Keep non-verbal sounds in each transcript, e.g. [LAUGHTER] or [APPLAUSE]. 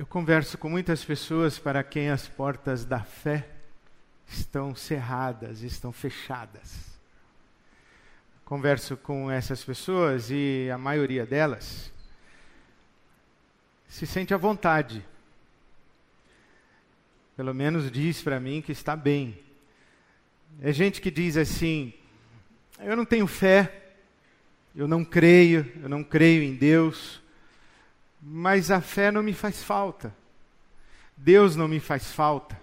Eu converso com muitas pessoas para quem as portas da fé estão cerradas, estão fechadas. Converso com essas pessoas e a maioria delas se sente à vontade. Pelo menos diz para mim que está bem. É gente que diz assim: eu não tenho fé, eu não creio, eu não creio em Deus, mas a fé não me faz falta. Deus não me faz falta.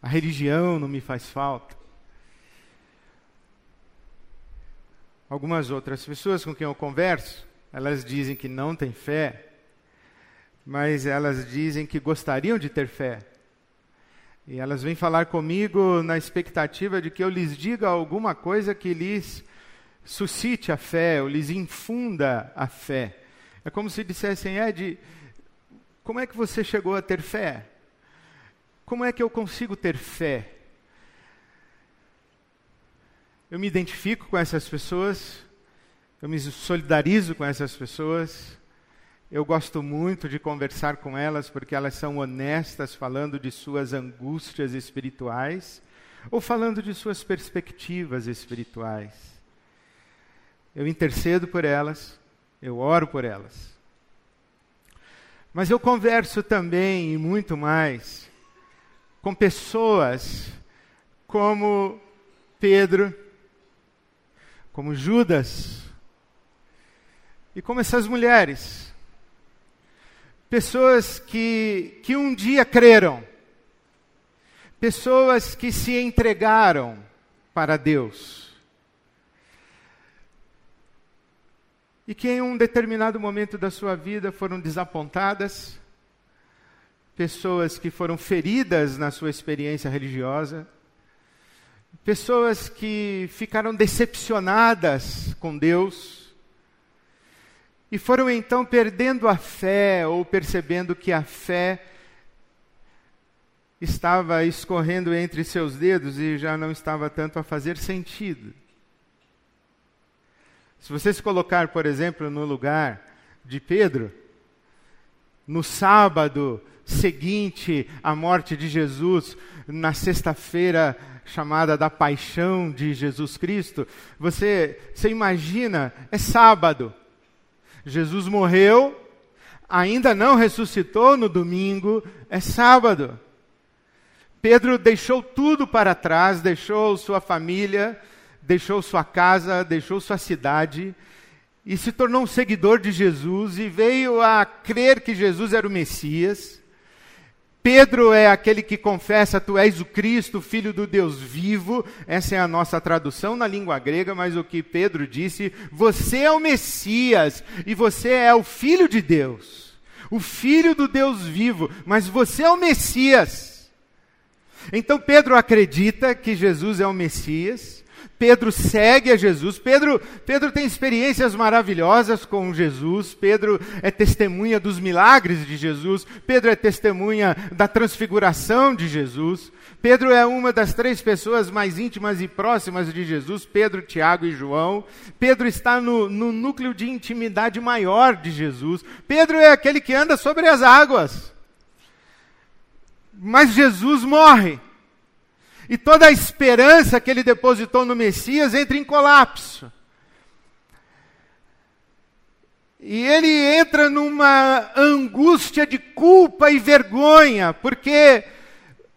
A religião não me faz falta. Algumas outras pessoas com quem eu converso, elas dizem que não têm fé, mas elas dizem que gostariam de ter fé. E elas vêm falar comigo na expectativa de que eu lhes diga alguma coisa que lhes suscite a fé, ou lhes infunda a fé. É como se dissessem, Ed, como é que você chegou a ter fé? Como é que eu consigo ter fé? Eu me identifico com essas pessoas, eu me solidarizo com essas pessoas, eu gosto muito de conversar com elas porque elas são honestas falando de suas angústias espirituais ou falando de suas perspectivas espirituais. Eu intercedo por elas, eu oro por elas. Mas eu converso também e muito mais com pessoas como Pedro, como Judas e como essas mulheres. Pessoas que, que um dia creram, pessoas que se entregaram para Deus e que em um determinado momento da sua vida foram desapontadas, pessoas que foram feridas na sua experiência religiosa, pessoas que ficaram decepcionadas com Deus e foram então perdendo a fé ou percebendo que a fé estava escorrendo entre seus dedos e já não estava tanto a fazer sentido. Se você se colocar, por exemplo, no lugar de Pedro, no sábado seguinte à morte de Jesus, na sexta-feira chamada da paixão de Jesus Cristo, você, você imagina, é sábado. Jesus morreu, ainda não ressuscitou no domingo, é sábado. Pedro deixou tudo para trás, deixou sua família, deixou sua casa, deixou sua cidade e se tornou um seguidor de Jesus e veio a crer que Jesus era o Messias. Pedro é aquele que confessa: Tu és o Cristo, filho do Deus vivo. Essa é a nossa tradução na língua grega, mas o que Pedro disse: Você é o Messias e você é o filho de Deus, o filho do Deus vivo, mas você é o Messias. Então Pedro acredita que Jesus é o Messias. Pedro segue a Jesus. Pedro, Pedro tem experiências maravilhosas com Jesus. Pedro é testemunha dos milagres de Jesus. Pedro é testemunha da transfiguração de Jesus. Pedro é uma das três pessoas mais íntimas e próximas de Jesus: Pedro, Tiago e João. Pedro está no, no núcleo de intimidade maior de Jesus. Pedro é aquele que anda sobre as águas. Mas Jesus morre. E toda a esperança que ele depositou no Messias entra em colapso. E ele entra numa angústia de culpa e vergonha, porque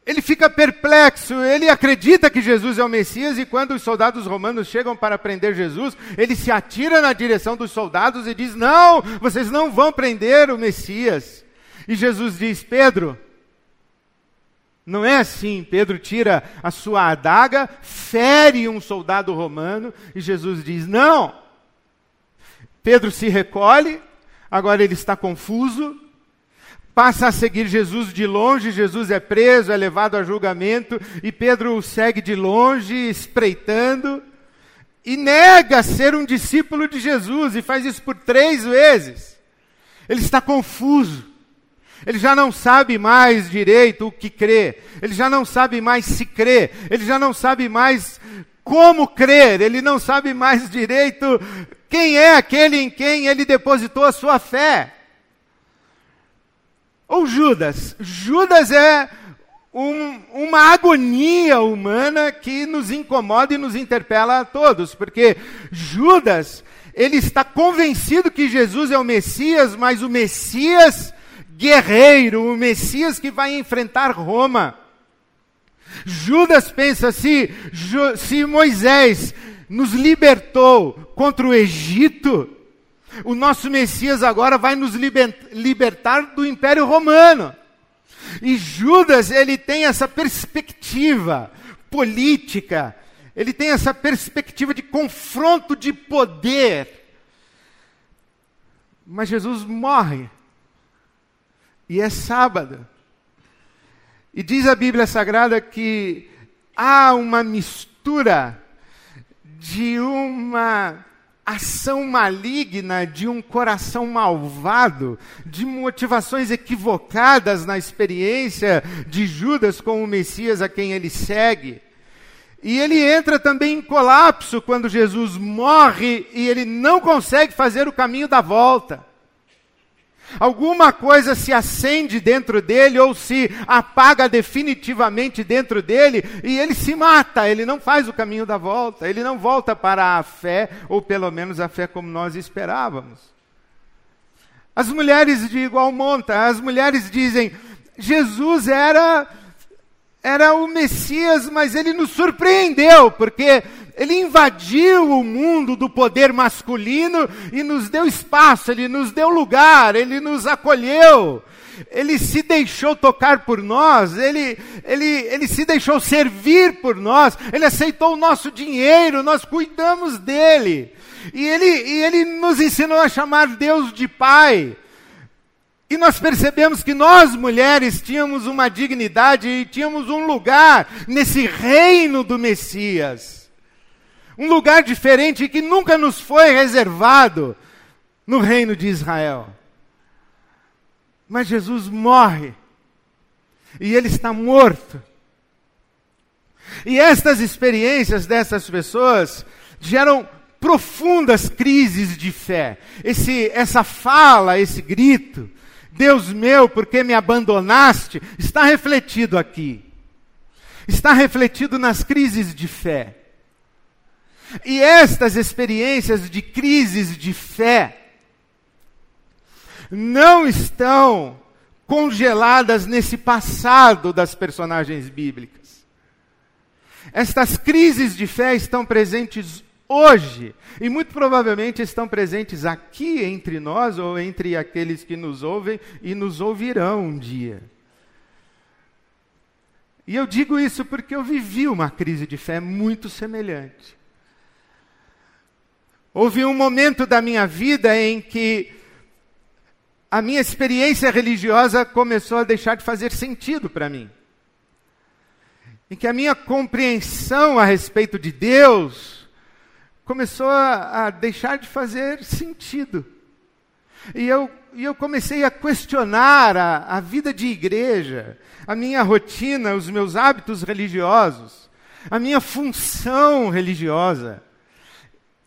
ele fica perplexo, ele acredita que Jesus é o Messias, e quando os soldados romanos chegam para prender Jesus, ele se atira na direção dos soldados e diz: Não, vocês não vão prender o Messias. E Jesus diz: Pedro, não é assim. Pedro tira a sua adaga, fere um soldado romano e Jesus diz: Não. Pedro se recolhe, agora ele está confuso, passa a seguir Jesus de longe. Jesus é preso, é levado a julgamento e Pedro o segue de longe, espreitando e nega ser um discípulo de Jesus e faz isso por três vezes. Ele está confuso. Ele já não sabe mais direito o que crê. Ele já não sabe mais se crê. Ele já não sabe mais como crer. Ele não sabe mais direito quem é aquele em quem ele depositou a sua fé. ou Judas? Judas é um, uma agonia humana que nos incomoda e nos interpela a todos, porque Judas, ele está convencido que Jesus é o Messias, mas o Messias guerreiro, o Messias que vai enfrentar Roma. Judas pensa se, se Moisés nos libertou contra o Egito, o nosso Messias agora vai nos libertar do Império Romano. E Judas, ele tem essa perspectiva política, ele tem essa perspectiva de confronto de poder. Mas Jesus morre. E é sábado. E diz a Bíblia Sagrada que há uma mistura de uma ação maligna, de um coração malvado, de motivações equivocadas na experiência de Judas com o Messias a quem ele segue. E ele entra também em colapso quando Jesus morre e ele não consegue fazer o caminho da volta. Alguma coisa se acende dentro dele ou se apaga definitivamente dentro dele e ele se mata, ele não faz o caminho da volta, ele não volta para a fé, ou pelo menos a fé como nós esperávamos. As mulheres de igual monta, as mulheres dizem: Jesus era era o Messias, mas ele nos surpreendeu, porque ele invadiu o mundo do poder masculino e nos deu espaço, ele nos deu lugar, ele nos acolheu. Ele se deixou tocar por nós, ele, ele, ele se deixou servir por nós, ele aceitou o nosso dinheiro, nós cuidamos dele. E ele, e ele nos ensinou a chamar Deus de Pai. E nós percebemos que nós, mulheres, tínhamos uma dignidade e tínhamos um lugar nesse reino do Messias. Um lugar diferente que nunca nos foi reservado no reino de Israel. Mas Jesus morre. E ele está morto. E estas experiências dessas pessoas geram profundas crises de fé. Esse, essa fala, esse grito, Deus meu, por que me abandonaste? Está refletido aqui. Está refletido nas crises de fé. E estas experiências de crises de fé não estão congeladas nesse passado das personagens bíblicas. Estas crises de fé estão presentes hoje. E muito provavelmente estão presentes aqui entre nós ou entre aqueles que nos ouvem e nos ouvirão um dia. E eu digo isso porque eu vivi uma crise de fé muito semelhante. Houve um momento da minha vida em que a minha experiência religiosa começou a deixar de fazer sentido para mim. Em que a minha compreensão a respeito de Deus começou a, a deixar de fazer sentido. E eu, e eu comecei a questionar a, a vida de igreja, a minha rotina, os meus hábitos religiosos, a minha função religiosa.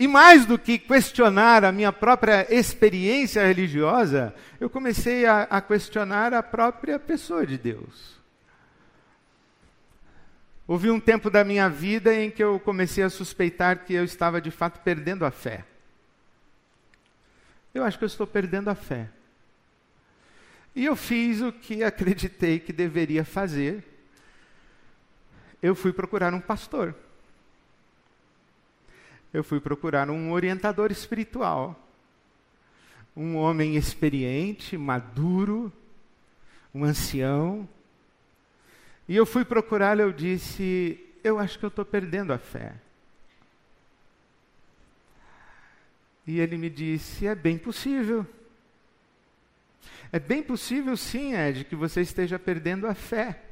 E mais do que questionar a minha própria experiência religiosa, eu comecei a, a questionar a própria pessoa de Deus. Houve um tempo da minha vida em que eu comecei a suspeitar que eu estava de fato perdendo a fé. Eu acho que eu estou perdendo a fé. E eu fiz o que [LAUGHS] acreditei que deveria fazer. Eu fui procurar um pastor. Eu fui procurar um orientador espiritual. Um homem experiente, maduro, um ancião, e eu fui procurá-lo, eu disse: Eu acho que eu estou perdendo a fé. E ele me disse: É bem possível. É bem possível, sim, Ed, que você esteja perdendo a fé.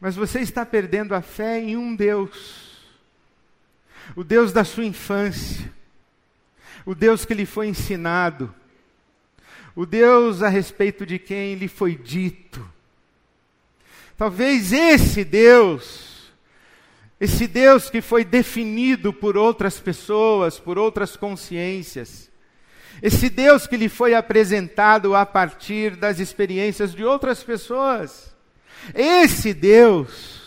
Mas você está perdendo a fé em um Deus. O Deus da sua infância. O Deus que lhe foi ensinado. O Deus a respeito de quem lhe foi dito. Talvez esse Deus, esse Deus que foi definido por outras pessoas, por outras consciências, Esse Deus que lhe foi apresentado a partir das experiências de outras pessoas. Esse Deus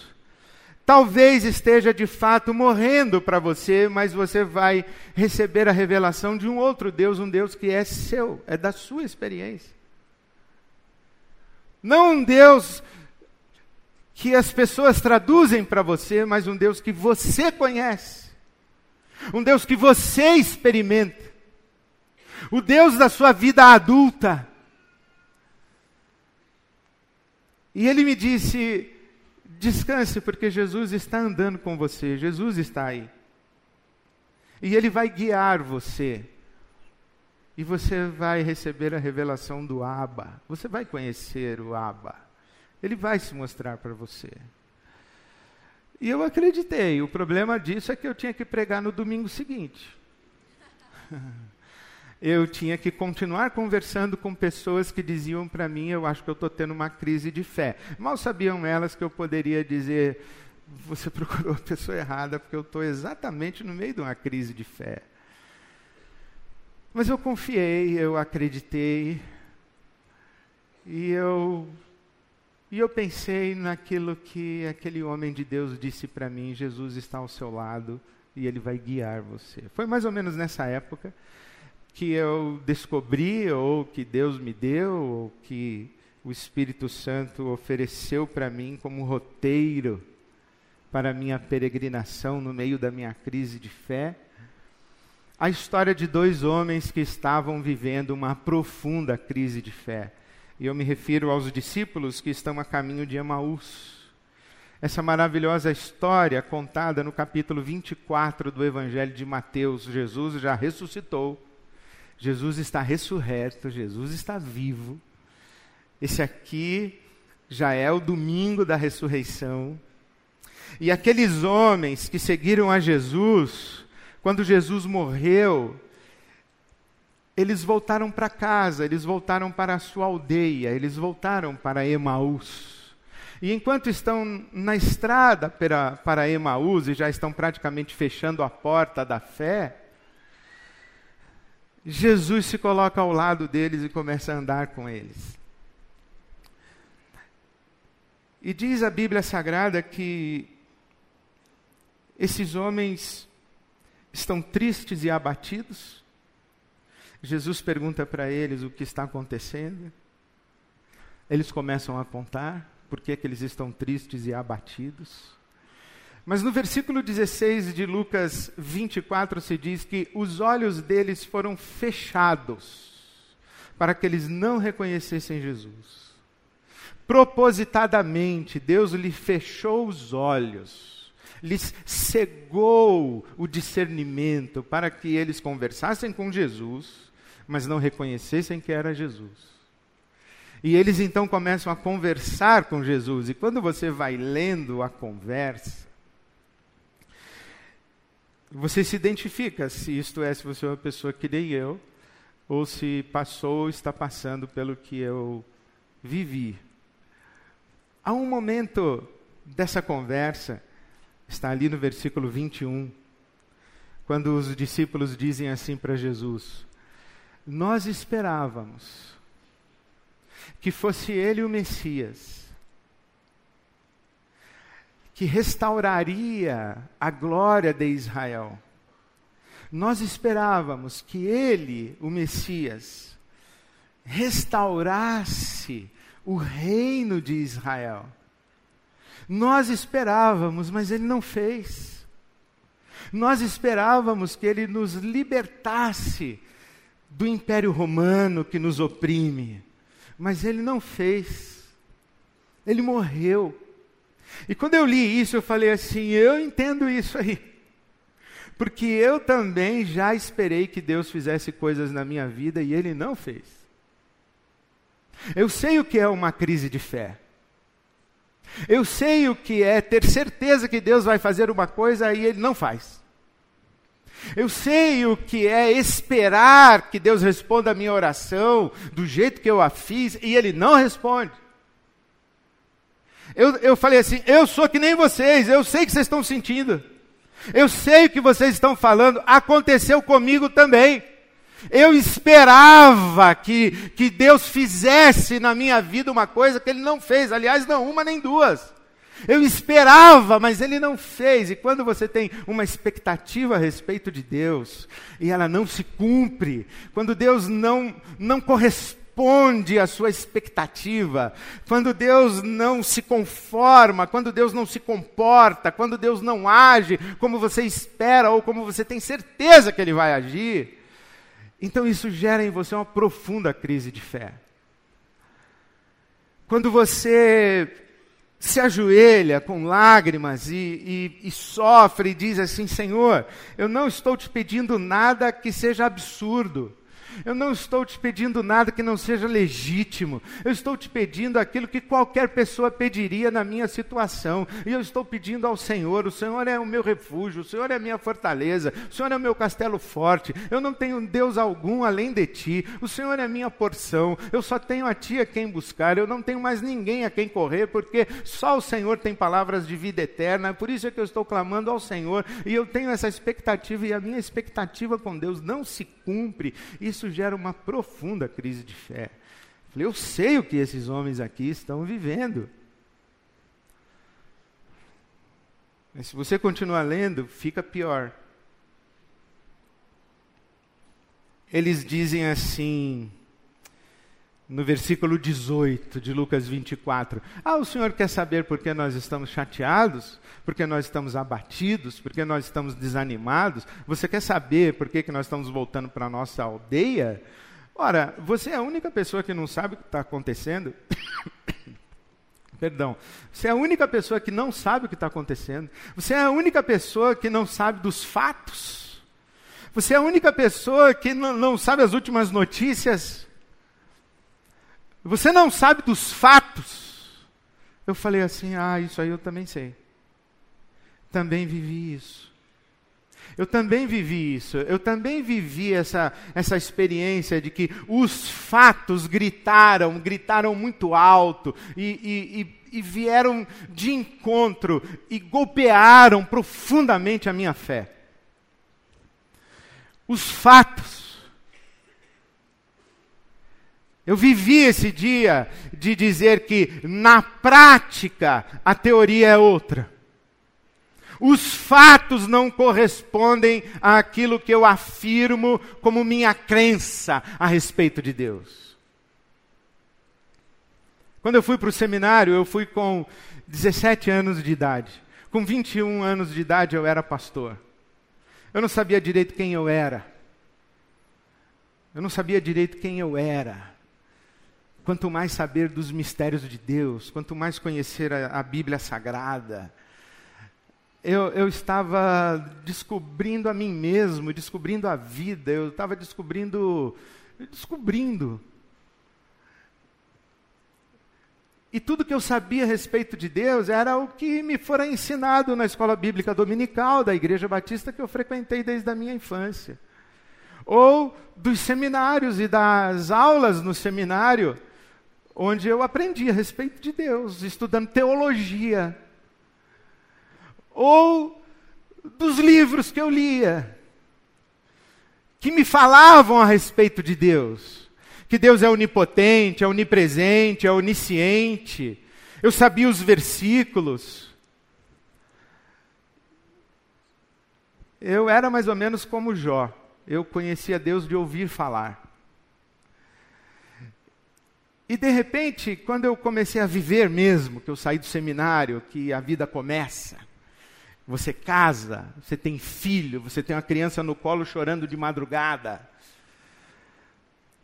talvez esteja de fato morrendo para você, mas você vai receber a revelação de um outro Deus, um Deus que é seu, é da sua experiência. Não um Deus que as pessoas traduzem para você, mas um Deus que você conhece. Um Deus que você experimenta. O Deus da sua vida adulta. E ele me disse: descanse, porque Jesus está andando com você, Jesus está aí. E ele vai guiar você. E você vai receber a revelação do Abba. Você vai conhecer o Abba. Ele vai se mostrar para você. E eu acreditei. O problema disso é que eu tinha que pregar no domingo seguinte. [LAUGHS] eu tinha que continuar conversando com pessoas que diziam para mim: eu acho que eu estou tendo uma crise de fé. Mal sabiam elas que eu poderia dizer: você [LAUGHS] procurou a pessoa errada, porque eu estou exatamente no meio de uma crise de fé. Mas eu confiei, eu acreditei, e eu, e eu pensei naquilo que aquele homem de Deus disse para mim: Jesus está ao seu lado e ele vai guiar você. Foi mais ou menos nessa época que eu descobri, ou que Deus me deu, ou que o Espírito Santo ofereceu para mim como roteiro para minha peregrinação no meio da minha crise de fé. A história de dois homens que estavam vivendo uma profunda crise de fé. E eu me refiro aos discípulos que estão a caminho de Emaús. Essa maravilhosa história contada no capítulo 24 do Evangelho de Mateus. Jesus já ressuscitou Jesus está ressurreto, Jesus está vivo. Esse aqui já é o domingo da ressurreição. E aqueles homens que seguiram a Jesus, quando Jesus morreu, eles voltaram para casa, eles voltaram para a sua aldeia, eles voltaram para Emaús. E enquanto estão na estrada para, para Emaús e já estão praticamente fechando a porta da fé, Jesus se coloca ao lado deles e começa a andar com eles. E diz a Bíblia Sagrada que esses homens estão tristes e abatidos. Jesus pergunta para eles o que está acontecendo. Eles começam a contar por que, eles estão tristes e abatidos. Mas no versículo 16 de Lucas 24 se diz que os olhos deles foram fechados para que eles não reconhecessem Jesus. Propositadamente, Deus lhe fechou os olhos, lhes cegou o discernimento para que eles conversassem com Jesus, mas não reconhecessem que era Jesus. E eles então começam a conversar com Jesus, e quando você vai lendo a conversa, você se identifica se isto é, se você é uma pessoa que nem eu, ou se passou ou está passando pelo que eu vivi. Há um momento dessa conversa, está ali no versículo 21, quando os discípulos dizem assim para Jesus: Nós esperávamos que fosse ele o Messias que restauraria a glória de Israel. Nós esperávamos que ele, o Messias, restaurasse o reino de Israel. Nós esperávamos, mas ele não fez. Nós esperávamos que ele nos libertasse do império romano que nos oprime, mas ele não fez. Ele morreu. E quando eu li isso, eu falei assim: eu entendo isso aí. Porque eu também já esperei que Deus fizesse coisas na minha vida e Ele não fez. Eu sei o que é uma crise de fé. Eu sei o que é ter certeza que Deus vai fazer uma coisa e Ele não faz. Eu sei o que é esperar que Deus responda a minha oração do jeito que eu a fiz e Ele não responde. Eu, eu falei assim: eu sou que nem vocês, eu sei o que vocês estão sentindo. Eu sei o que vocês estão falando, aconteceu comigo também. Eu esperava que, que Deus fizesse na minha vida uma coisa que Ele não fez, aliás, não uma nem duas. Eu esperava, mas Ele não fez. E quando você tem uma expectativa a respeito de Deus e ela não se cumpre, quando Deus não, não corresponde à sua expectativa, quando Deus não se conforma, quando Deus não se comporta, quando Deus não age como você espera ou como você tem certeza que Ele vai agir, então isso gera em você uma profunda crise de fé. Quando você se ajoelha com lágrimas e, e, e, sofre e diz assim: Senhor, eu não estou te pedindo nada que seja absurdo, eu não estou te pedindo nada que não seja legítimo. Eu estou te pedindo aquilo que qualquer pessoa pediria na minha situação. E eu estou pedindo ao Senhor: o Senhor é o meu refúgio, o Senhor é a minha fortaleza, o Senhor é o meu castelo forte. Eu não tenho Deus algum além de ti. O Senhor é a minha porção. Eu só tenho a ti a quem buscar. Eu não tenho mais ninguém a quem correr, porque só o Senhor tem palavras de vida eterna. Por isso é que eu estou clamando ao Senhor. E eu tenho essa expectativa, e a minha expectativa com Deus não se cumpre. Isso isso gera uma profunda crise de fé. Eu sei o que esses homens aqui estão vivendo. Mas se você continuar lendo, fica pior. Eles dizem assim, no versículo 18 de Lucas 24: Ah, o Senhor quer saber por que nós estamos chateados? Por que nós estamos abatidos? Por que nós estamos desanimados? Você quer saber por que, que nós estamos voltando para a nossa aldeia? Ora, você é a única pessoa que não sabe o que está acontecendo. [COUGHS] Perdão. Você é a única pessoa que não sabe o que está acontecendo. Você é a única pessoa que não sabe dos fatos. Você é a única pessoa que não, não sabe as últimas notícias. Você não sabe dos fatos. Eu falei assim: ah, isso aí eu também sei. Também vivi isso. Eu também vivi isso. Eu também vivi essa, essa experiência de que os fatos gritaram, gritaram muito alto e, e, e, e vieram de encontro e golpearam profundamente a minha fé. Os fatos eu vivi esse dia de dizer que, na prática, a teoria é outra. Os fatos não correspondem àquilo que eu afirmo como minha crença a respeito de Deus. Quando eu fui para o seminário, eu fui com 17 anos de idade. Com 21 anos de idade, eu era pastor. Eu não sabia direito quem eu era. Eu não sabia direito quem eu era quanto mais saber dos mistérios de Deus, quanto mais conhecer a, a Bíblia Sagrada, eu, eu, estava descobrindo a mim mesmo, descobrindo a vida, eu estava descobrindo, descobrindo. E tudo que eu sabia a respeito de Deus era o que me fora ensinado na escola bíblica dominical da Igreja Batista que eu frequentei desde a minha infância. Ou dos seminários e das aulas no seminário onde eu aprendi a respeito de Deus, estudando teologia. Ou dos livros que eu lia, que me falavam a respeito de Deus. Que Deus é onipotente, é onipresente, é onisciente. Eu sabia os versículos. Eu era mais ou menos como Jó. Eu conhecia Deus de ouvir falar. E de repente, quando eu comecei a viver mesmo, que eu saí do seminário, que a vida começa, você casa, você tem filho, você tem uma criança no colo chorando de madrugada.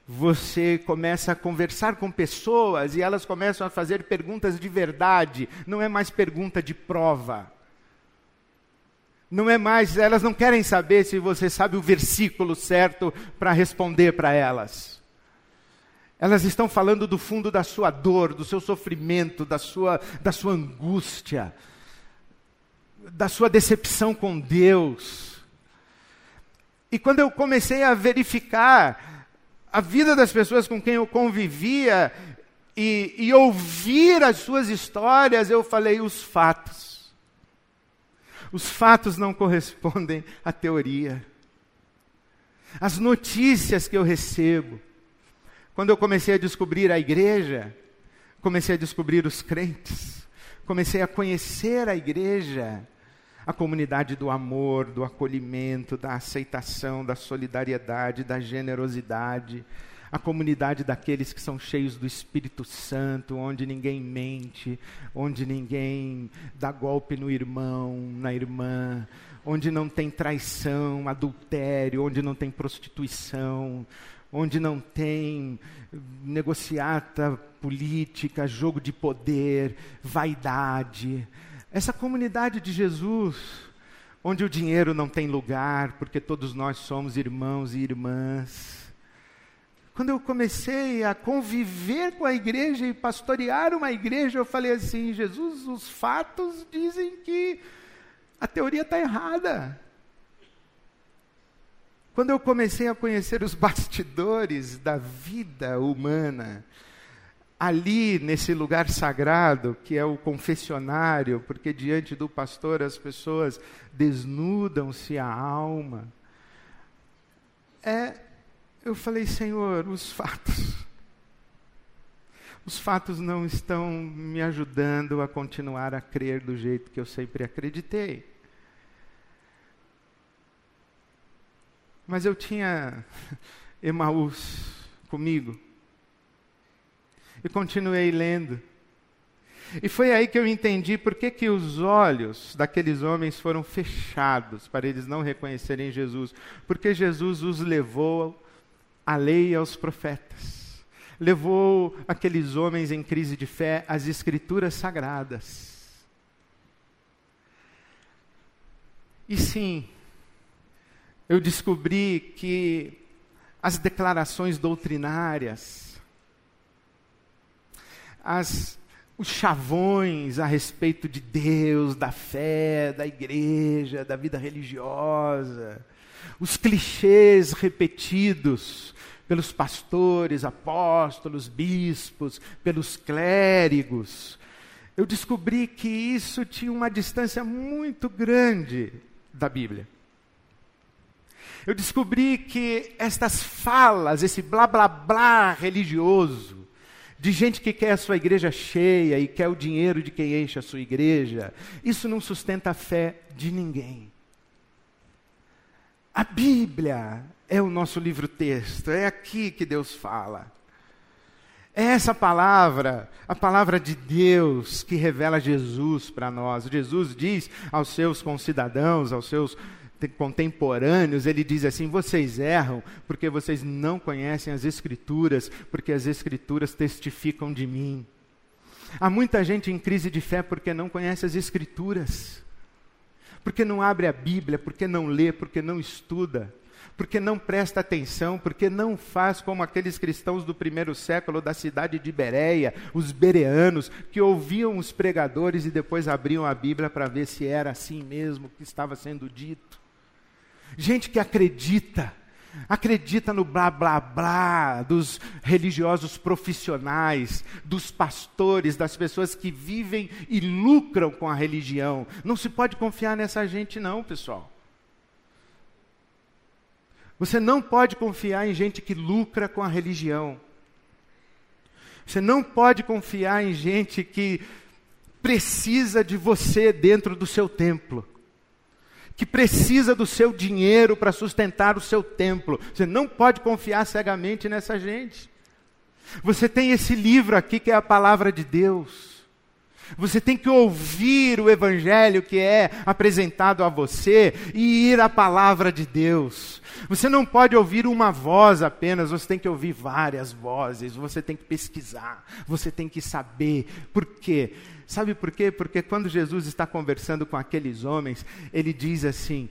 Você começa a conversar com pessoas e elas começam a fazer perguntas de verdade, não é mais pergunta de prova. Não é mais, elas não querem saber se você sabe o versículo certo para responder para elas. Elas estão falando do fundo da sua dor, do seu sofrimento, da sua, da sua angústia, da sua decepção com Deus. E quando eu comecei a verificar a vida das pessoas com quem eu convivia e, e ouvir as suas histórias, eu falei: os fatos. Os fatos não correspondem à teoria. as notícias que eu recebo. Quando eu comecei a descobrir a igreja, comecei a descobrir os crentes, comecei a conhecer a igreja, a comunidade do amor, do acolhimento, da aceitação, da solidariedade, da generosidade, a comunidade daqueles que são cheios do Espírito Santo, onde ninguém mente, onde ninguém dá golpe no irmão, na irmã, onde não tem traição, adultério, onde não tem prostituição, onde não tem negociata política, jogo de poder, vaidade. Essa comunidade de Jesus, onde o dinheiro não tem lugar, porque todos nós somos irmãos e irmãs. Quando eu comecei a conviver com a igreja e pastorear uma igreja, eu falei assim: Jesus, os fatos dizem que a teoria está errada. Quando eu comecei a conhecer os [LAUGHS] bastidores da vida humana, ali nesse lugar sagrado, que é o confessionário, porque diante do pastor as pessoas desnudam-se a alma, é, eu falei, Senhor, os fatos. Os fatos não estão me ajudando a continuar a crer do jeito que eu sempre acreditei. Mas eu tinha [LAUGHS] Emaús comigo. E continuei lendo. E foi aí que eu entendi por que, que os olhos daqueles homens foram fechados, para eles não reconhecerem Jesus. Porque Jesus os levou à lei e aos profetas. Levou aqueles homens em crise de fé às escrituras sagradas. E sim, eu descobri que as declarações doutrinárias, as, os chavões a respeito de Deus, da fé, da igreja, da vida religiosa, os clichês repetidos pelos pastores, apóstolos, bispos, pelos clérigos, eu descobri que isso tinha uma distância muito grande da Bíblia eu descobri que estas falas, esse blá blá blá religioso, de gente que quer a sua igreja cheia e quer o dinheiro de quem enche a sua igreja, isso não sustenta a fé de ninguém. A Bíblia é o nosso livro-texto, é aqui que Deus fala. É essa palavra, a palavra de Deus que revela Jesus para nós. Jesus diz aos seus concidadãos, aos seus contemporâneos, ele diz assim: vocês erram porque vocês não conhecem as Escrituras, porque as Escrituras testificam de mim. Há muita gente em crise de fé porque não conhece as Escrituras, porque não abre a Bíblia, porque não lê, porque não estuda, porque não presta atenção, porque não faz como aqueles cristãos do primeiro século da cidade de Bereia, os bereanos, que ouviam os pregadores e depois abriam a Bíblia para ver se era assim mesmo que estava sendo dito. Gente que acredita, acredita no blá blá blá dos religiosos profissionais, dos pastores, das pessoas que vivem e lucram com a religião. Não se pode confiar nessa gente, não, pessoal. Você não pode confiar em gente que lucra com a religião. Você não pode confiar em gente que precisa de você dentro do seu templo que precisa do seu dinheiro para sustentar o seu templo. Você não pode confiar cegamente nessa gente. Você tem esse livro aqui que é a palavra de Deus. Você tem que ouvir o evangelho que é apresentado a você e ir à palavra de Deus. Você não pode ouvir uma voz apenas, você tem que ouvir várias vozes, você tem que pesquisar, você tem que saber. Por quê? Sabe por quê? Porque quando Jesus está conversando com aqueles homens, ele diz assim: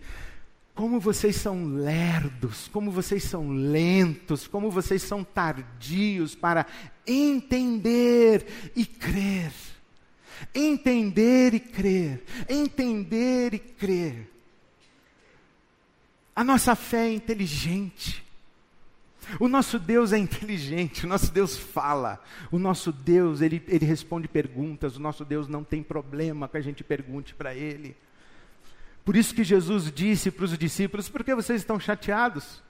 como vocês são lerdos, como vocês são lentos, como vocês são tardios para entender e crer. Entender e crer, entender e crer. A nossa fé é inteligente. O nosso Deus é inteligente, o nosso Deus fala, o nosso Deus, ele, ele responde perguntas, o nosso Deus não tem problema que a gente pergunte para Ele. Por isso que Jesus disse para os discípulos: por que vocês estão chateados?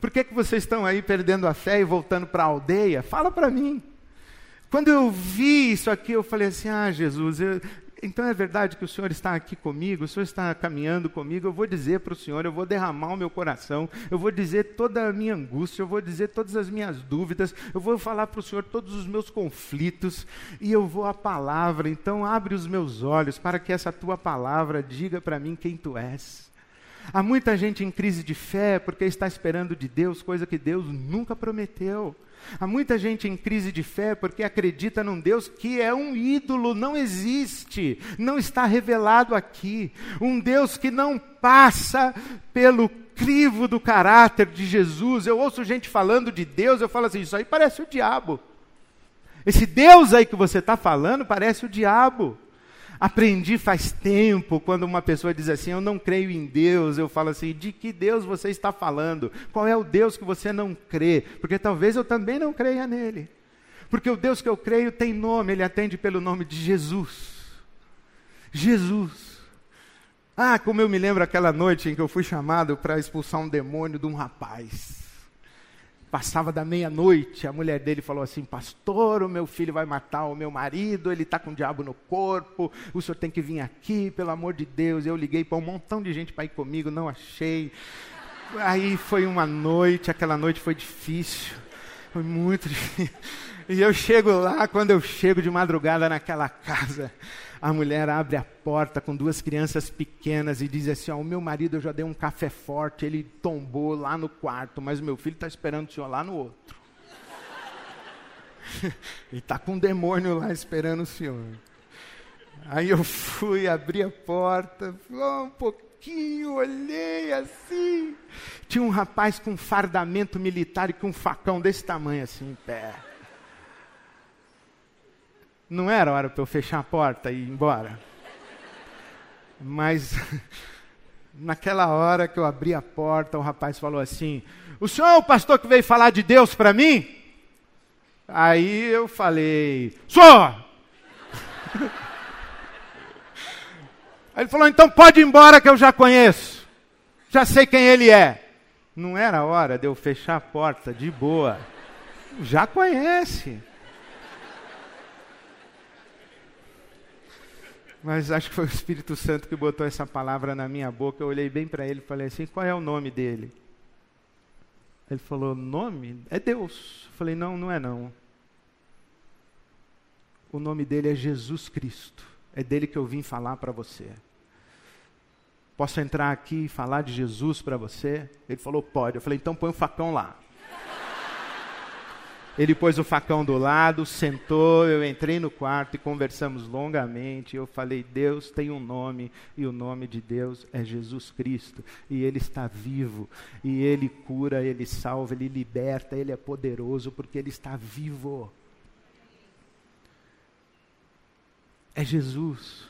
Por que, que vocês estão aí perdendo a fé e voltando para a aldeia? Fala para mim. Quando eu vi isso aqui, eu falei assim: Ah, Jesus, eu, então é verdade que o Senhor está aqui comigo, o Senhor está caminhando comigo, eu vou dizer para o Senhor, eu vou derramar o meu coração, eu vou dizer toda a minha angústia, eu vou dizer todas as minhas dúvidas, eu vou falar para o Senhor todos os meus conflitos, e eu vou à palavra. Então abre os meus olhos para que essa tua palavra diga para mim quem tu és. Há muita gente em crise de fé porque está esperando de Deus coisa que Deus nunca prometeu. Há muita gente em crise de fé porque acredita num Deus que é um ídolo, não existe, não está revelado aqui. Um Deus que não passa pelo crivo do caráter de Jesus. Eu ouço gente falando de Deus, eu falo assim: isso aí parece o diabo. Esse Deus aí que você está falando parece o diabo. Aprendi faz tempo, quando uma pessoa diz assim, eu não creio em Deus, eu falo assim, de que Deus você está falando? Qual é o Deus que você não crê? Porque talvez eu também não creia nele. Porque o Deus que eu creio tem nome, ele atende pelo nome de Jesus. Jesus. Ah, como eu me lembro aquela noite em que eu fui chamado para expulsar um demônio de um rapaz. Passava da meia-noite, a mulher dele falou assim: Pastor, o meu filho vai matar o meu marido, ele está com o diabo no corpo, o senhor tem que vir aqui, pelo amor de Deus. Eu liguei para um montão de gente para ir comigo, não achei. Aí foi uma noite, aquela noite foi difícil, foi muito [LAUGHS] difícil. E eu chego lá, quando eu chego de madrugada naquela casa, a mulher abre a porta com duas crianças pequenas e diz assim: ó, O meu marido eu já dei um café forte, ele tombou lá no quarto, mas o meu filho está esperando o senhor lá no outro. [LAUGHS] e está com um demônio lá esperando o senhor. Aí eu fui, abri a porta, um pouquinho, olhei assim. Tinha um rapaz com um fardamento militar e com um facão desse tamanho assim em pé. Não era hora para eu fechar a porta e ir embora. Mas [LAUGHS] naquela hora que eu abri a porta, o rapaz falou assim: O senhor é o pastor que veio falar de Deus para mim? Aí eu falei: Sou! [LAUGHS] Aí ele falou: Então pode ir embora que eu já conheço. Já sei quem ele é. Não era hora de eu fechar a porta de boa. Já conhece. Mas acho que foi o Espírito Santo que botou essa palavra na minha boca. Eu olhei bem para ele e falei assim: qual é o nome dele? Ele falou: nome? É Deus. Eu falei: não, não é não. O nome dele é Jesus Cristo. É dele que eu vim falar para você. Posso entrar aqui e falar de Jesus para você? Ele falou: pode. Eu falei: então põe o facão lá. Ele pôs o facão do lado, sentou, eu entrei no quarto e conversamos longamente. Eu falei: Deus tem um nome, e o nome de Deus é Jesus Cristo. E Ele está vivo, e Ele cura, Ele salva, Ele liberta, Ele é poderoso, porque Ele está vivo. É Jesus.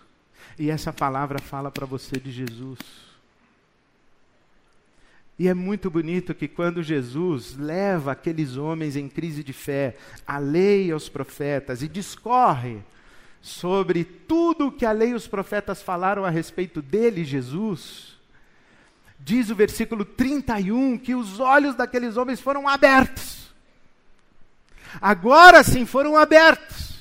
E essa palavra fala para você de Jesus. E é muito bonito que quando Jesus leva aqueles homens em crise de fé a lei aos profetas e discorre sobre tudo o que a lei e os profetas falaram a respeito dele, Jesus, diz o versículo 31 que os olhos daqueles homens foram abertos. Agora sim foram abertos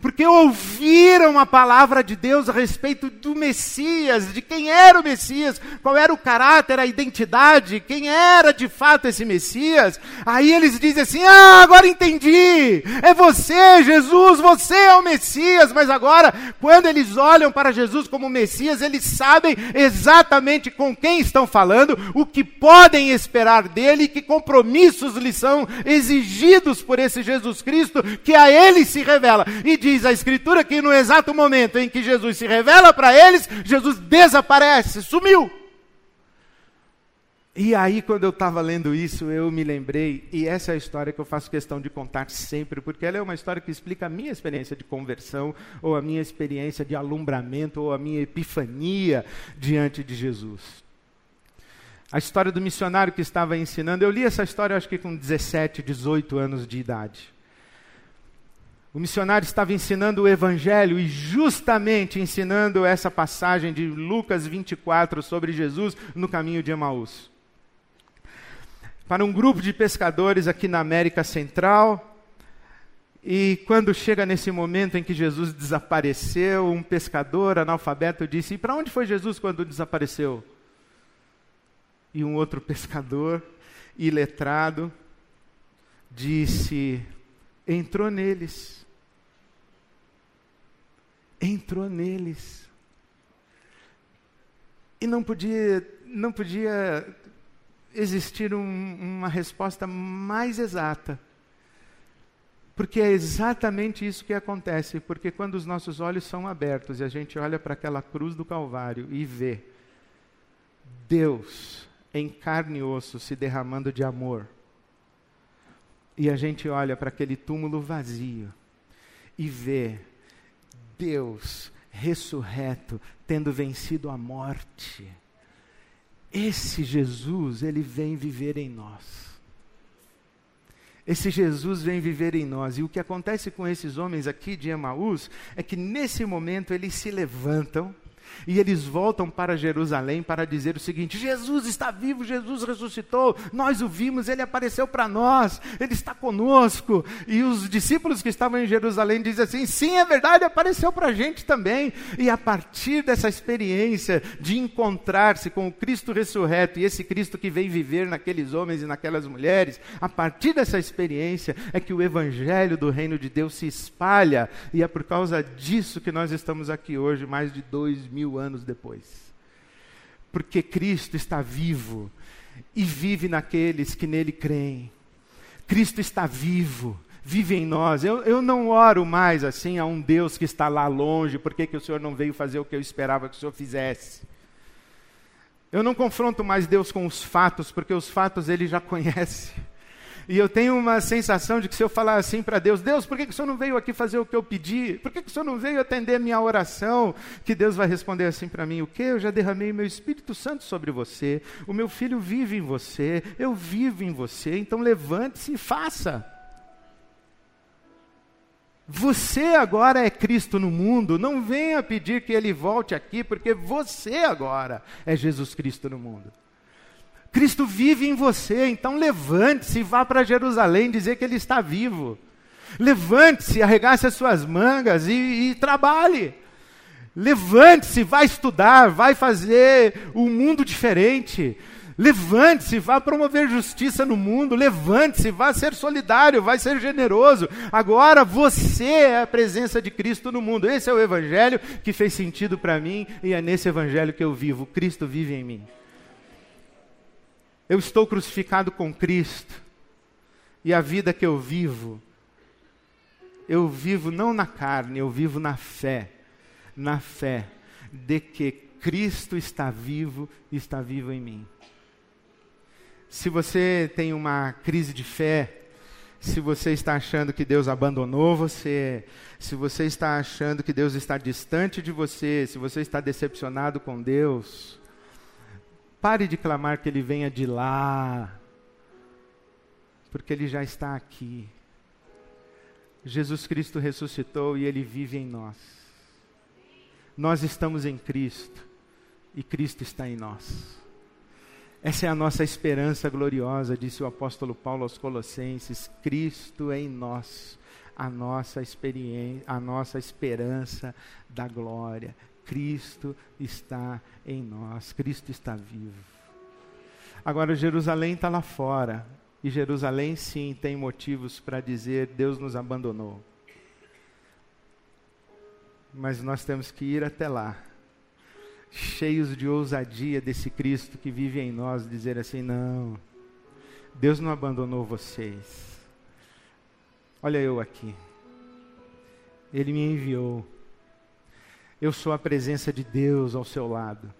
porque ouviram a palavra de Deus a respeito do Messias, de quem era o Messias, qual era o caráter, a identidade, quem era de fato esse Messias. Aí eles dizem assim: Ah, agora entendi, é você, Jesus, você é o Messias. Mas agora, quando eles olham para Jesus como Messias, eles sabem exatamente com quem estão falando, o que podem esperar dele que compromissos lhes são exigidos por esse Jesus Cristo, que a ele se revela. E diz a Escritura que no exato momento em que Jesus se revela para eles, Jesus desaparece, sumiu. E aí, quando eu estava lendo isso, eu me lembrei, e essa é a história que eu faço questão de contar sempre, porque ela é uma história que explica a minha experiência de conversão, ou a minha experiência de alumbramento, ou a minha epifania diante de Jesus. A história do missionário que estava ensinando, eu li essa história acho que com 17, 18 anos de idade. O missionário estava ensinando o Evangelho e, justamente ensinando essa passagem de Lucas 24 sobre Jesus no caminho de Emaús. para um grupo de pescadores aqui na América Central. E quando chega nesse momento em que Jesus desapareceu, um pescador analfabeto disse: E para onde foi Jesus quando desapareceu? E um outro pescador, iletrado, disse: Entrou neles. Entrou neles. E não podia, não podia existir um, uma resposta mais exata. Porque é exatamente isso que acontece. Porque quando os nossos olhos são abertos e a gente olha para aquela cruz do Calvário e vê Deus em carne e osso se derramando de amor, e a gente olha para aquele túmulo vazio e vê Deus ressurreto, tendo vencido a morte. Esse Jesus, ele vem viver em nós. Esse Jesus vem viver em nós. E o que acontece com esses homens aqui de Emaús é que nesse momento eles se levantam e eles voltam para Jerusalém para dizer o seguinte: Jesus está vivo, Jesus ressuscitou, nós o vimos, ele apareceu para nós, ele está conosco. E os discípulos que estavam em Jerusalém dizem assim: sim, é verdade, apareceu para a gente também. E a partir dessa experiência de encontrar-se com o Cristo ressurreto e esse Cristo que vem viver naqueles homens e naquelas mulheres, a partir dessa experiência é que o evangelho do reino de Deus se espalha. E é por causa disso que nós estamos aqui hoje, mais de dois mil mil anos depois. Porque Cristo está vivo e vive naqueles que nele creem. Cristo está vivo, vive em nós. Eu, eu não oro mais assim a um Deus que está lá longe, por que o Senhor não veio fazer o que eu esperava que o Senhor fizesse? Eu não confronto mais Deus com os fatos, porque os fatos ele já [LAUGHS] conhece. E eu tenho uma sensação de que se eu falar assim para Deus, Deus, por que, que o Senhor não veio aqui fazer o que eu pedi? Por que, que o Senhor não veio atender minha oração? Que Deus vai responder assim para mim: o quê? Eu já derramei meu Espírito Santo sobre você, o meu filho vive em você, eu vivo em você, então levante-se e faça. Você agora é Cristo no mundo, não venha pedir que ele volte aqui, porque você agora é Jesus Cristo no mundo. Cristo vive em você, então levante-se e vá para Jerusalém dizer que Ele está vivo. Levante-se, arregace as suas mangas e, e trabalhe. Levante-se, vá estudar, vai fazer um mundo diferente. Levante-se, vá promover justiça no mundo. Levante-se, vá ser solidário, vai ser generoso. Agora você é a presença de Cristo no mundo. Esse é o evangelho que fez sentido para mim e é nesse evangelho que eu vivo. Cristo vive em mim. Eu estou crucificado com Cristo. E a vida que eu vivo, eu vivo não na carne, eu vivo na fé. Na fé de que Cristo está vivo e está vivo em mim. Se você tem uma crise de fé, se você está achando que Deus abandonou você, se você está achando que Deus está distante de você, se você está decepcionado com Deus, Pare de clamar que ele venha de lá, porque ele já está aqui. Jesus Cristo ressuscitou e ele vive em nós. Nós estamos em Cristo e Cristo está em nós. Essa é a nossa esperança gloriosa, disse o apóstolo Paulo aos Colossenses: Cristo é em nós, a nossa experiência, a nossa esperança da glória. Cristo está em nós, Cristo está vivo. Agora, Jerusalém está lá fora, e Jerusalém sim tem motivos para dizer: Deus nos abandonou. Mas nós temos que ir até lá, cheios de ousadia desse Cristo que vive em nós, dizer assim: não, Deus não abandonou vocês. Olha eu aqui. Ele me enviou. Eu sou a presença de Deus ao seu lado.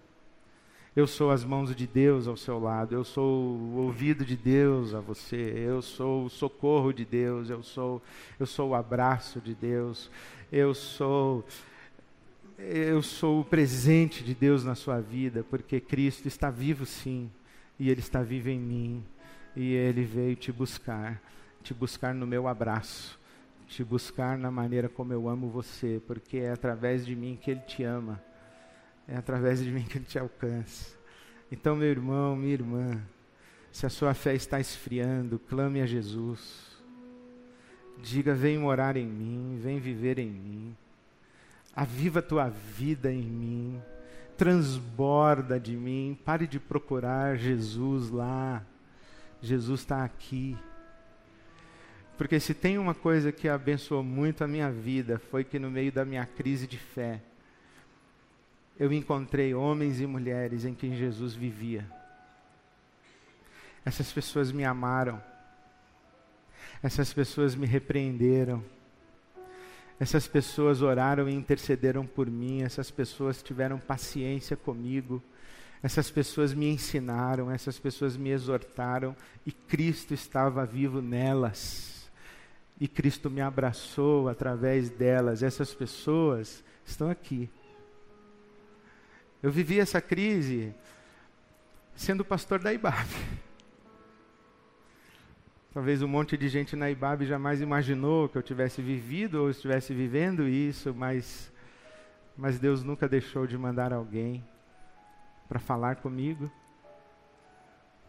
Eu sou as mãos de Deus ao seu lado. Eu sou o ouvido de Deus a você. Eu sou o socorro de Deus. Eu sou, eu sou o abraço de Deus. Eu sou eu sou o presente de Deus na sua vida, porque Cristo está vivo sim, e ele está vivo em mim, e ele veio te buscar, te buscar no meu abraço te buscar na maneira como eu amo você, porque é através de mim que Ele te ama, é através de mim que Ele te alcança. Então, meu irmão, minha irmã, Se a sua fé está esfriando, clame a Jesus. Diga: Vem morar em mim, vem viver em mim. Aviva a tua vida em mim. Transborda de mim. Pare de procurar Jesus lá. Jesus está aqui. Porque se tem uma coisa que abençoou muito a minha vida, foi que no meio da minha crise de fé, eu encontrei homens e mulheres em quem Jesus vivia. Essas pessoas me amaram. Essas pessoas me repreenderam. Essas pessoas oraram e intercederam por mim. Essas pessoas tiveram paciência comigo. Essas pessoas me ensinaram. Essas pessoas me exortaram. E Cristo estava vivo nelas. E Cristo me abraçou através delas. Essas pessoas estão aqui. Eu vivi essa crise sendo pastor da IBAB. [LAUGHS] Talvez um monte de gente na IBAB jamais imaginou que eu tivesse vivido ou estivesse vivendo isso, mas, mas Deus nunca deixou de mandar alguém para falar comigo,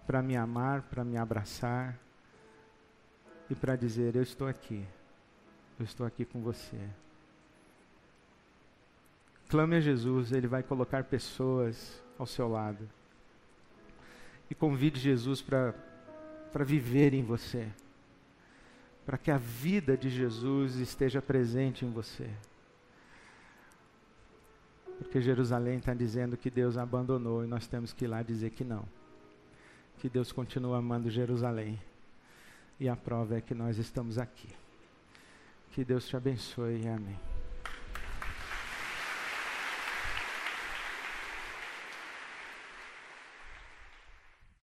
para me amar, para me abraçar e para dizer: Eu estou aqui, eu estou aqui com você. Clame a Jesus, Ele vai colocar pessoas ao seu lado. E convide Jesus para viver em você, para que a vida de Jesus esteja presente em você. Porque Jerusalém está dizendo que Deus abandonou e nós temos que ir lá dizer que não. Que Deus continua amando Jerusalém. E a prova é que nós estamos aqui. Que Deus te abençoe. Amém.